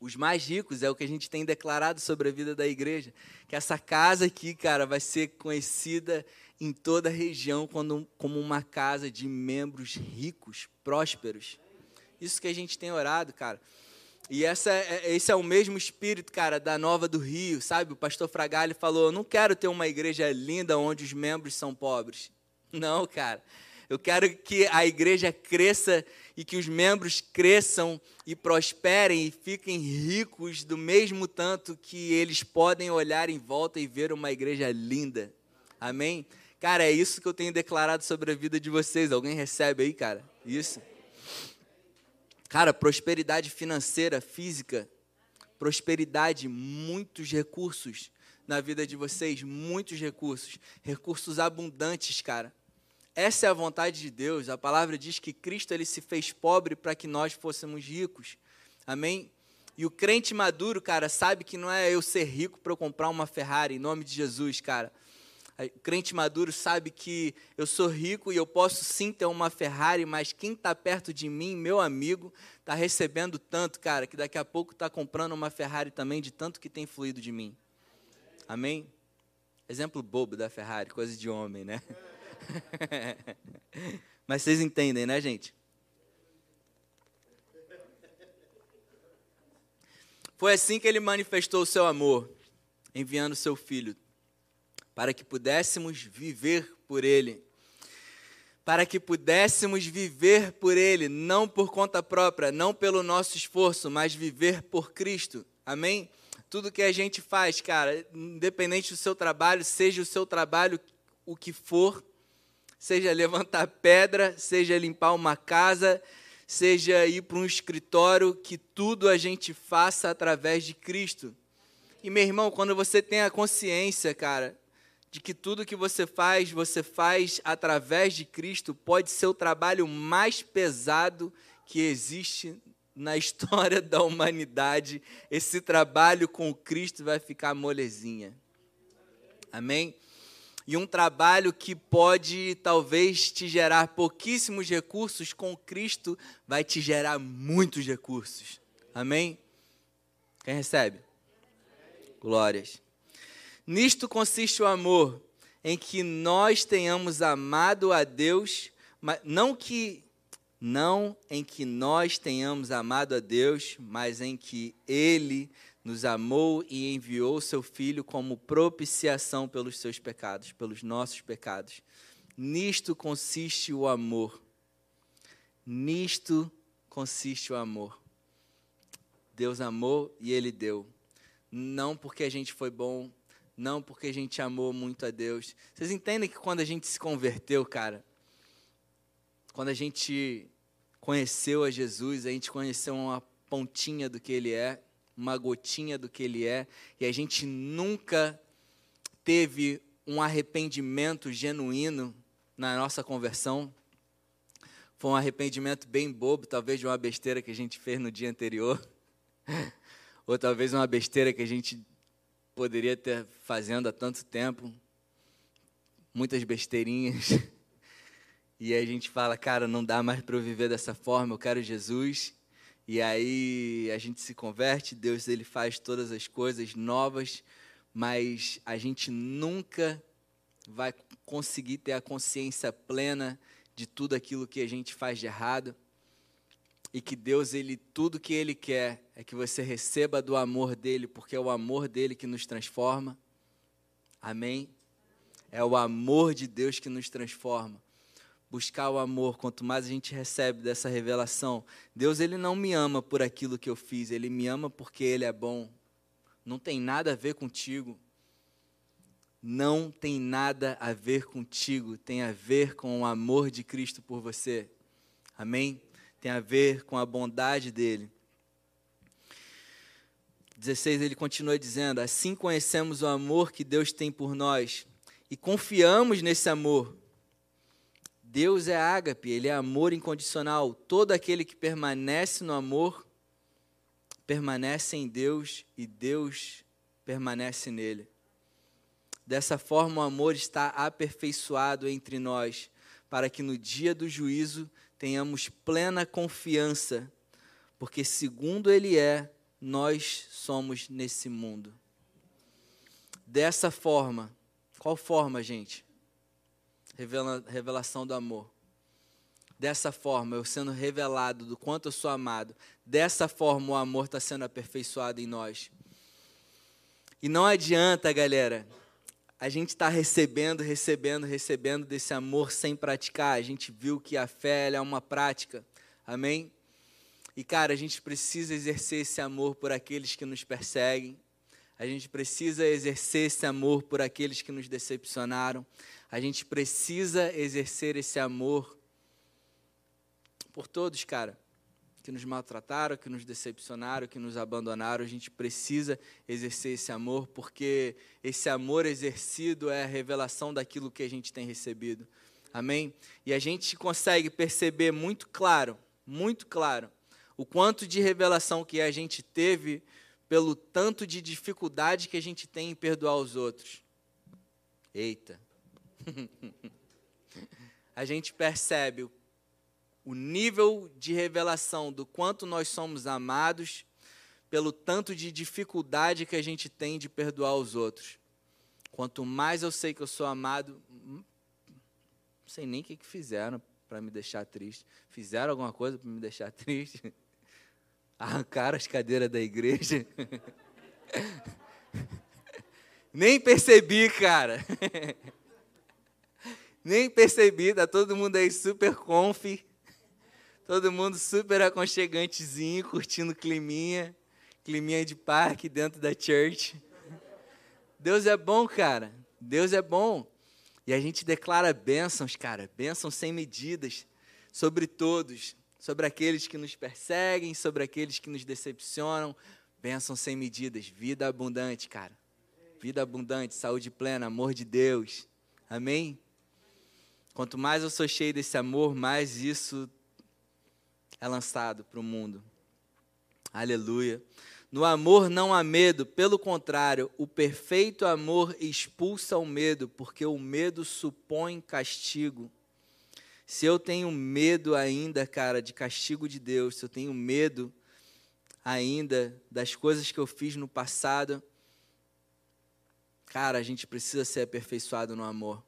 Os mais ricos é o que a gente tem declarado sobre a vida da igreja. Que essa casa aqui, cara, vai ser conhecida em toda a região como uma casa de membros ricos, prósperos. Isso que a gente tem orado, cara. E essa, é, é, esse é o mesmo espírito, cara, da Nova do Rio, sabe? O pastor Fragalli falou: Eu não quero ter uma igreja linda onde os membros são pobres. Não, cara. Eu quero que a igreja cresça e que os membros cresçam e prosperem e fiquem ricos do mesmo tanto que eles podem olhar em volta e ver uma igreja linda. Amém? Cara, é isso que eu tenho declarado sobre a vida de vocês. Alguém recebe aí, cara? Isso. Cara, prosperidade financeira, física, prosperidade, muitos recursos na vida de vocês, muitos recursos, recursos abundantes, cara. Essa é a vontade de Deus. A palavra diz que Cristo ele se fez pobre para que nós fôssemos ricos. Amém? E o crente maduro, cara, sabe que não é eu ser rico para eu comprar uma Ferrari, em nome de Jesus, cara. O crente maduro sabe que eu sou rico e eu posso sim ter uma Ferrari, mas quem está perto de mim, meu amigo, está recebendo tanto, cara, que daqui a pouco está comprando uma Ferrari também, de tanto que tem fluído de mim. Amém? Exemplo bobo da Ferrari, coisa de homem, né? mas vocês entendem, né, gente? Foi assim que ele manifestou o seu amor, enviando seu filho para que pudéssemos viver por Ele. para que pudéssemos viver por Ele, não por conta própria, não pelo nosso esforço, mas viver por Cristo. Amém? Tudo que a gente faz, cara, independente do seu trabalho, seja o seu trabalho o que for, seja levantar pedra, seja limpar uma casa, seja ir para um escritório, que tudo a gente faça através de Cristo. E meu irmão, quando você tem a consciência, cara, de que tudo que você faz, você faz através de Cristo, pode ser o trabalho mais pesado que existe na história da humanidade. Esse trabalho com Cristo vai ficar molezinha. Amém? E um trabalho que pode talvez te gerar pouquíssimos recursos, com Cristo vai te gerar muitos recursos. Amém? Quem recebe? Glórias. Nisto consiste o amor, em que nós tenhamos amado a Deus, mas não que não em que nós tenhamos amado a Deus, mas em que ele nos amou e enviou seu filho como propiciação pelos seus pecados, pelos nossos pecados. Nisto consiste o amor. Nisto consiste o amor. Deus amou e ele deu. Não porque a gente foi bom, não porque a gente amou muito a Deus. Vocês entendem que quando a gente se converteu, cara, quando a gente conheceu a Jesus, a gente conheceu uma pontinha do que ele é, uma gotinha do que ele é, e a gente nunca teve um arrependimento genuíno na nossa conversão. Foi um arrependimento bem bobo, talvez de uma besteira que a gente fez no dia anterior, ou talvez uma besteira que a gente poderia ter fazendo há tanto tempo, muitas besteirinhas. E a gente fala, cara, não dá mais para eu viver dessa forma, eu quero Jesus. E aí a gente se converte, Deus ele faz todas as coisas novas, mas a gente nunca vai conseguir ter a consciência plena de tudo aquilo que a gente faz de errado e que Deus ele tudo que ele quer é que você receba do amor dele, porque é o amor dele que nos transforma. Amém. É o amor de Deus que nos transforma. Buscar o amor, quanto mais a gente recebe dessa revelação, Deus ele não me ama por aquilo que eu fiz, ele me ama porque ele é bom. Não tem nada a ver contigo. Não tem nada a ver contigo, tem a ver com o amor de Cristo por você. Amém? Tem a ver com a bondade dele. 16 ele continua dizendo: Assim conhecemos o amor que Deus tem por nós e confiamos nesse amor. Deus é ágape, ele é amor incondicional. Todo aquele que permanece no amor permanece em Deus e Deus permanece nele. Dessa forma, o amor está aperfeiçoado entre nós, para que no dia do juízo tenhamos plena confiança, porque segundo Ele é, nós somos nesse mundo. Dessa forma, qual forma, gente? Revela, revelação do amor. Dessa forma, eu sendo revelado do quanto eu sou amado, dessa forma o amor está sendo aperfeiçoado em nós. E não adianta, galera, a gente está recebendo, recebendo, recebendo desse amor sem praticar. A gente viu que a fé é uma prática. Amém? E, cara, a gente precisa exercer esse amor por aqueles que nos perseguem. A gente precisa exercer esse amor por aqueles que nos decepcionaram. A gente precisa exercer esse amor por todos, cara que nos maltrataram, que nos decepcionaram, que nos abandonaram. A gente precisa exercer esse amor, porque esse amor exercido é a revelação daquilo que a gente tem recebido. Amém? E a gente consegue perceber muito claro, muito claro, o quanto de revelação que a gente teve pelo tanto de dificuldade que a gente tem em perdoar os outros. Eita. a gente percebe o o nível de revelação do quanto nós somos amados pelo tanto de dificuldade que a gente tem de perdoar os outros. Quanto mais eu sei que eu sou amado, não sei nem o que, que fizeram para me deixar triste. Fizeram alguma coisa para me deixar triste? Arrancaram as cadeiras da igreja? nem percebi, cara. Nem percebi, tá todo mundo aí super conf. Todo mundo super aconchegantezinho, curtindo climinha. Climinha de parque dentro da church. Deus é bom, cara. Deus é bom. E a gente declara bênçãos, cara, bênçãos sem medidas sobre todos, sobre aqueles que nos perseguem, sobre aqueles que nos decepcionam, bênçãos sem medidas, vida abundante, cara. Vida abundante, saúde plena, amor de Deus. Amém? Quanto mais eu sou cheio desse amor, mais isso é lançado para o mundo. Aleluia. No amor não há medo, pelo contrário, o perfeito amor expulsa o medo, porque o medo supõe castigo. Se eu tenho medo ainda, cara, de castigo de Deus, se eu tenho medo ainda das coisas que eu fiz no passado, cara, a gente precisa ser aperfeiçoado no amor.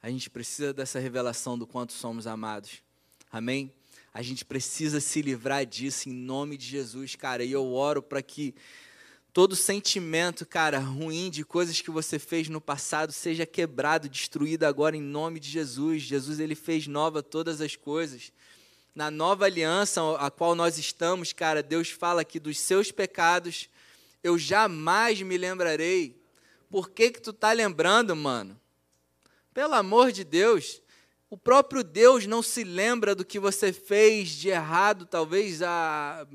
A gente precisa dessa revelação do quanto somos amados. Amém? A gente precisa se livrar disso em nome de Jesus, cara. E eu oro para que todo sentimento, cara, ruim de coisas que você fez no passado seja quebrado, destruído agora em nome de Jesus. Jesus ele fez nova todas as coisas. Na nova aliança a qual nós estamos, cara, Deus fala que dos seus pecados eu jamais me lembrarei. Por que que tu tá lembrando, mano? Pelo amor de Deus, o próprio Deus não se lembra do que você fez de errado, talvez há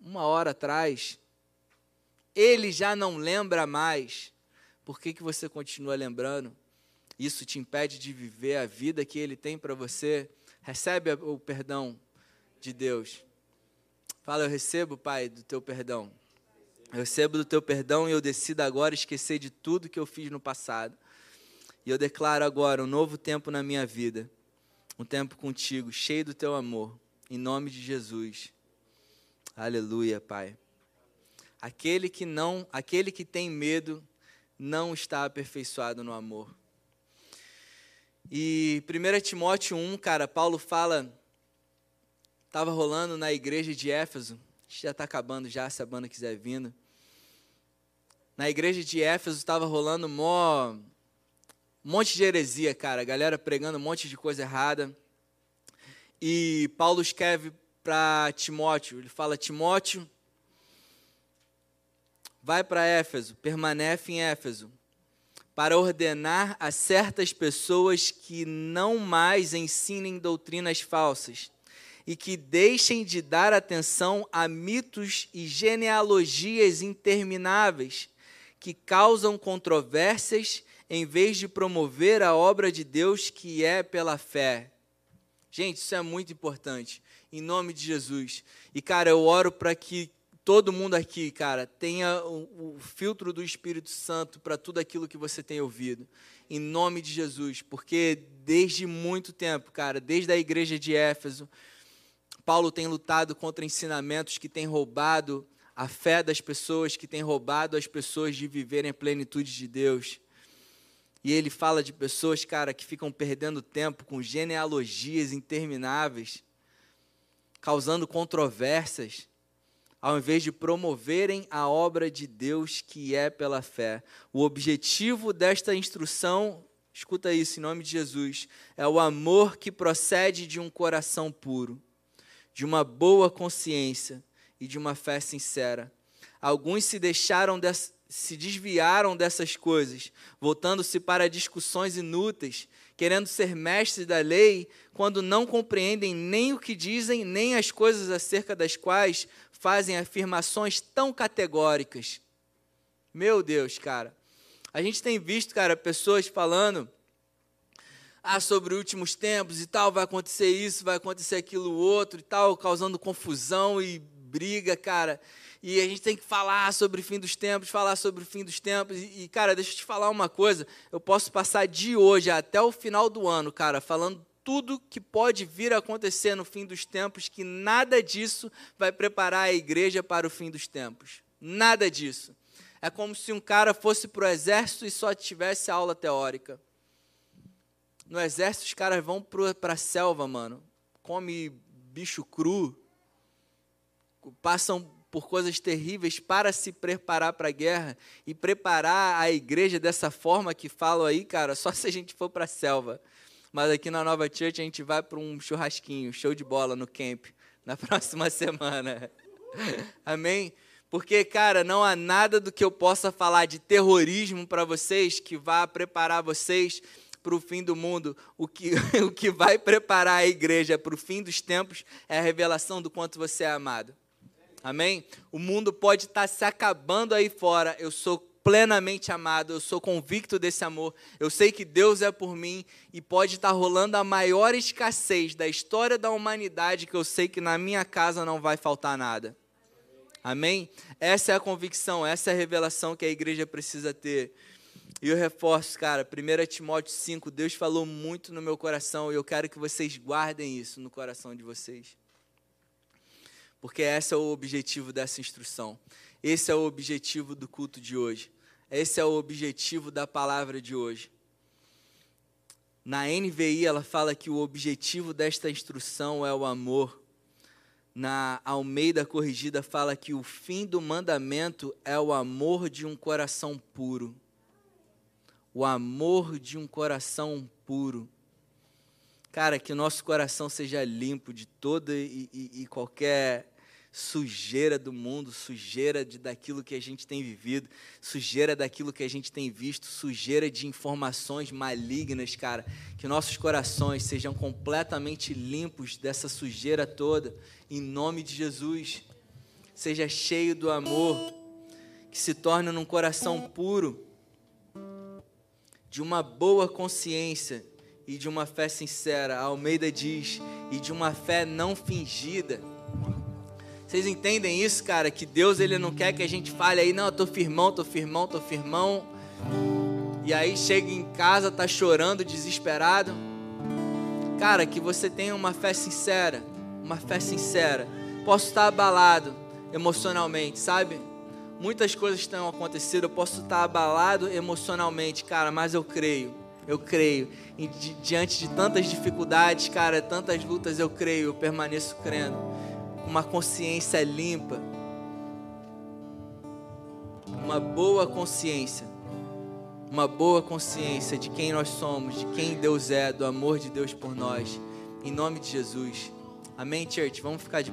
uma hora atrás. Ele já não lembra mais. Por que, que você continua lembrando? Isso te impede de viver a vida que Ele tem para você. Recebe o perdão de Deus. Fala, eu recebo, Pai, do teu perdão. Eu recebo do teu perdão e eu decido agora esquecer de tudo que eu fiz no passado. E eu declaro agora um novo tempo na minha vida. Um tempo contigo, cheio do teu amor. Em nome de Jesus. Aleluia, Pai. Aquele que não, aquele que tem medo não está aperfeiçoado no amor. E 1 Timóteo 1, cara, Paulo fala, estava rolando na igreja de Éfeso, já está acabando já, se a banda quiser vindo. Na igreja de Éfeso estava rolando mó um monte de heresia, cara, a galera pregando um monte de coisa errada. E Paulo escreve para Timóteo, ele fala: Timóteo, vai para Éfeso, permanece em Éfeso, para ordenar a certas pessoas que não mais ensinem doutrinas falsas e que deixem de dar atenção a mitos e genealogias intermináveis que causam controvérsias em vez de promover a obra de Deus que é pela fé. Gente, isso é muito importante. Em nome de Jesus. E, cara, eu oro para que todo mundo aqui, cara, tenha o, o filtro do Espírito Santo para tudo aquilo que você tem ouvido. Em nome de Jesus. Porque desde muito tempo, cara, desde a igreja de Éfeso, Paulo tem lutado contra ensinamentos que têm roubado a fé das pessoas, que têm roubado as pessoas de viverem a plenitude de Deus. E ele fala de pessoas, cara, que ficam perdendo tempo com genealogias intermináveis, causando controvérsias, ao invés de promoverem a obra de Deus que é pela fé. O objetivo desta instrução, escuta isso em nome de Jesus, é o amor que procede de um coração puro, de uma boa consciência e de uma fé sincera. Alguns se deixaram dessa se desviaram dessas coisas, voltando-se para discussões inúteis, querendo ser mestres da lei, quando não compreendem nem o que dizem, nem as coisas acerca das quais fazem afirmações tão categóricas. Meu Deus, cara. A gente tem visto, cara, pessoas falando ah, sobre últimos tempos e tal, vai acontecer isso, vai acontecer aquilo outro e tal, causando confusão e briga, cara e a gente tem que falar sobre o fim dos tempos, falar sobre o fim dos tempos. E, cara, deixa eu te falar uma coisa: eu posso passar de hoje até o final do ano, cara, falando tudo que pode vir a acontecer no fim dos tempos, que nada disso vai preparar a igreja para o fim dos tempos. Nada disso. É como se um cara fosse para o exército e só tivesse aula teórica. No exército, os caras vão para a selva, mano. Come bicho cru, passam por coisas terríveis para se preparar para a guerra e preparar a igreja dessa forma que falam aí, cara, só se a gente for para a selva. Mas aqui na Nova Church a gente vai para um churrasquinho, show de bola no camp, na próxima semana. Amém? Porque, cara, não há nada do que eu possa falar de terrorismo para vocês que vá preparar vocês para o fim do mundo. O que, o que vai preparar a igreja para o fim dos tempos é a revelação do quanto você é amado. Amém? O mundo pode estar se acabando aí fora. Eu sou plenamente amado, eu sou convicto desse amor. Eu sei que Deus é por mim e pode estar rolando a maior escassez da história da humanidade, que eu sei que na minha casa não vai faltar nada. Amém? Essa é a convicção, essa é a revelação que a igreja precisa ter. E eu reforço, cara, 1 Timóteo 5, Deus falou muito no meu coração e eu quero que vocês guardem isso no coração de vocês porque esse é o objetivo dessa instrução. Esse é o objetivo do culto de hoje. Esse é o objetivo da palavra de hoje. Na NVI, ela fala que o objetivo desta instrução é o amor. Na Almeida Corrigida, fala que o fim do mandamento é o amor de um coração puro. O amor de um coração puro. Cara, que o nosso coração seja limpo de toda e, e, e qualquer sujeira do mundo, sujeira de, daquilo que a gente tem vivido, sujeira daquilo que a gente tem visto, sujeira de informações malignas, cara. Que nossos corações sejam completamente limpos dessa sujeira toda, em nome de Jesus. Seja cheio do amor, que se torne num coração puro, de uma boa consciência e de uma fé sincera. A Almeida diz, e de uma fé não fingida. Vocês entendem isso, cara? Que Deus ele não quer que a gente fale aí, não, eu tô firmão, tô firmão, tô firmão. E aí chega em casa, tá chorando, desesperado. Cara, que você tenha uma fé sincera, uma fé sincera. Posso estar abalado emocionalmente, sabe? Muitas coisas estão acontecendo, eu posso estar abalado emocionalmente, cara, mas eu creio. Eu creio. E di diante de tantas dificuldades, cara, tantas lutas, eu creio, eu permaneço crendo uma consciência limpa, uma boa consciência, uma boa consciência de quem nós somos, de quem Deus é, do amor de Deus por nós, em nome de Jesus. Amém, church? Vamos ficar de